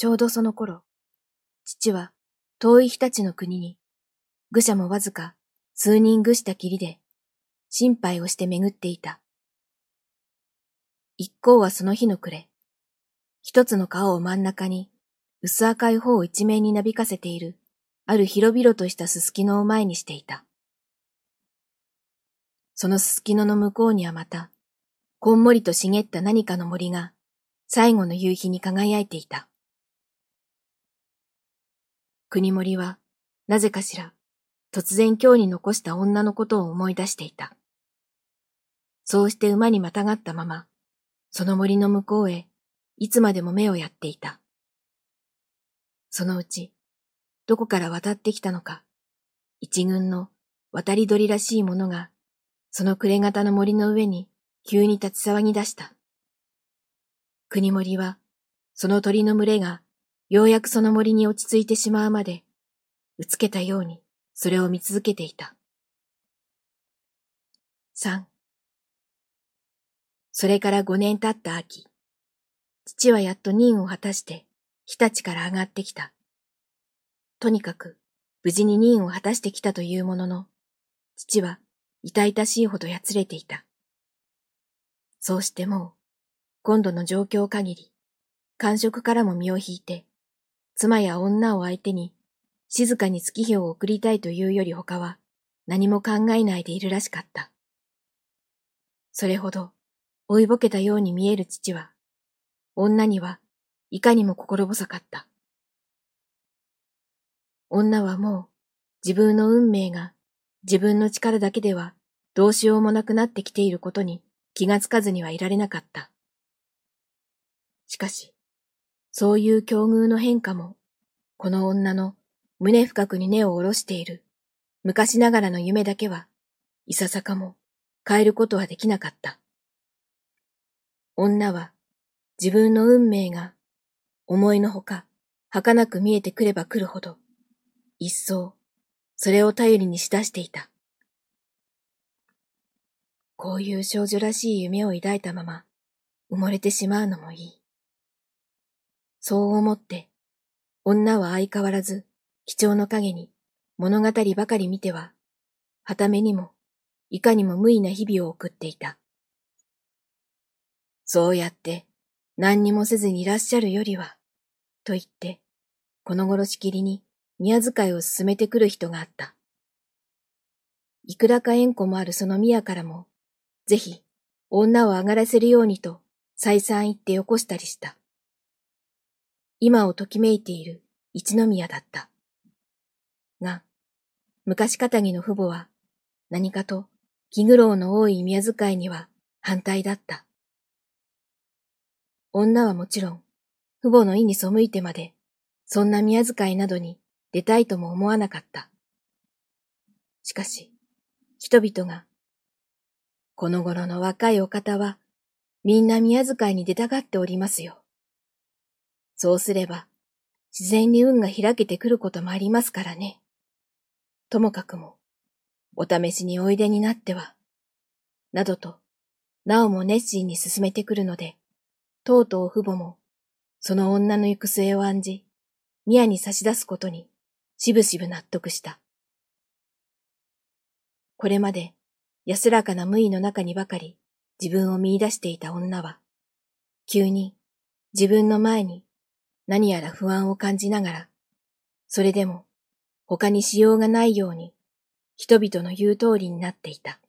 ちょうどその頃、父は遠い日立の国に、愚者もわずか数人愚したきりで、心配をして巡っていた。一行はその日の暮れ、一つの川を真ん中に、薄赤い方を一面になびかせている、ある広々としたすすきのを前にしていた。そのすすきのの向こうにはまた、こんもりと茂った何かの森が、最後の夕日に輝いていた。国森は、なぜかしら、突然今日に残した女のことを思い出していた。そうして馬にまたがったまま、その森の向こうへ、いつまでも目をやっていた。そのうち、どこから渡ってきたのか、一群の渡り鳥らしいものが、その暮れ型の森の上に急に立ち騒ぎ出した。国森は、その鳥の群れが、ようやくその森に落ち着いてしまうまで、うつけたように、それを見続けていた。三。それから五年経った秋、父はやっと任を果たして日立から上がってきた。とにかく無事に任を果たしてきたというものの、父は痛々しいほどやつれていた。そうしてもう、今度の状況限り、感触からも身を引いて、妻や女を相手に静かに月日を送りたいというより他は何も考えないでいるらしかった。それほど追いぼけたように見える父は、女にはいかにも心細かった。女はもう自分の運命が自分の力だけではどうしようもなくなってきていることに気がつかずにはいられなかった。しかし、そういう境遇の変化も、この女の胸深くに根を下ろしている昔ながらの夢だけは、いささかも変えることはできなかった。女は自分の運命が思いのほか儚く見えてくれば来るほど、一層それを頼りにしだしていた。こういう少女らしい夢を抱いたまま埋もれてしまうのもいい。そう思って、女は相変わらず貴重の影に物語ばかり見ては、はためにもいかにも無意な日々を送っていた。そうやって何にもせずにいらっしゃるよりは、と言って、この頃しきりに宮遣いを進めてくる人があった。いくらか縁故もあるその宮からも、ぜひ女を上がらせるようにと再三言ってよこしたりした。今をときめいている一宮だった。が、昔かたぎの父母は何かと気苦労の多い宮遣いには反対だった。女はもちろん、父母の意に背いてまで、そんな宮遣いなどに出たいとも思わなかった。しかし、人々が、この頃の若いお方は、みんな宮遣いに出たがっておりますよ。そうすれば、自然に運が開けてくることもありますからね。ともかくも、お試しにおいでになっては、などと、なおも熱心に進めてくるので、とうとう父母も、その女の行く末を案じ、宮に差し出すことに、しぶしぶ納得した。これまで安らかな無意の中にばかり自分を見出していた女は、急に自分の前に何やら不安を感じながら、それでも他にしようがないように人々の言う通りになっていた。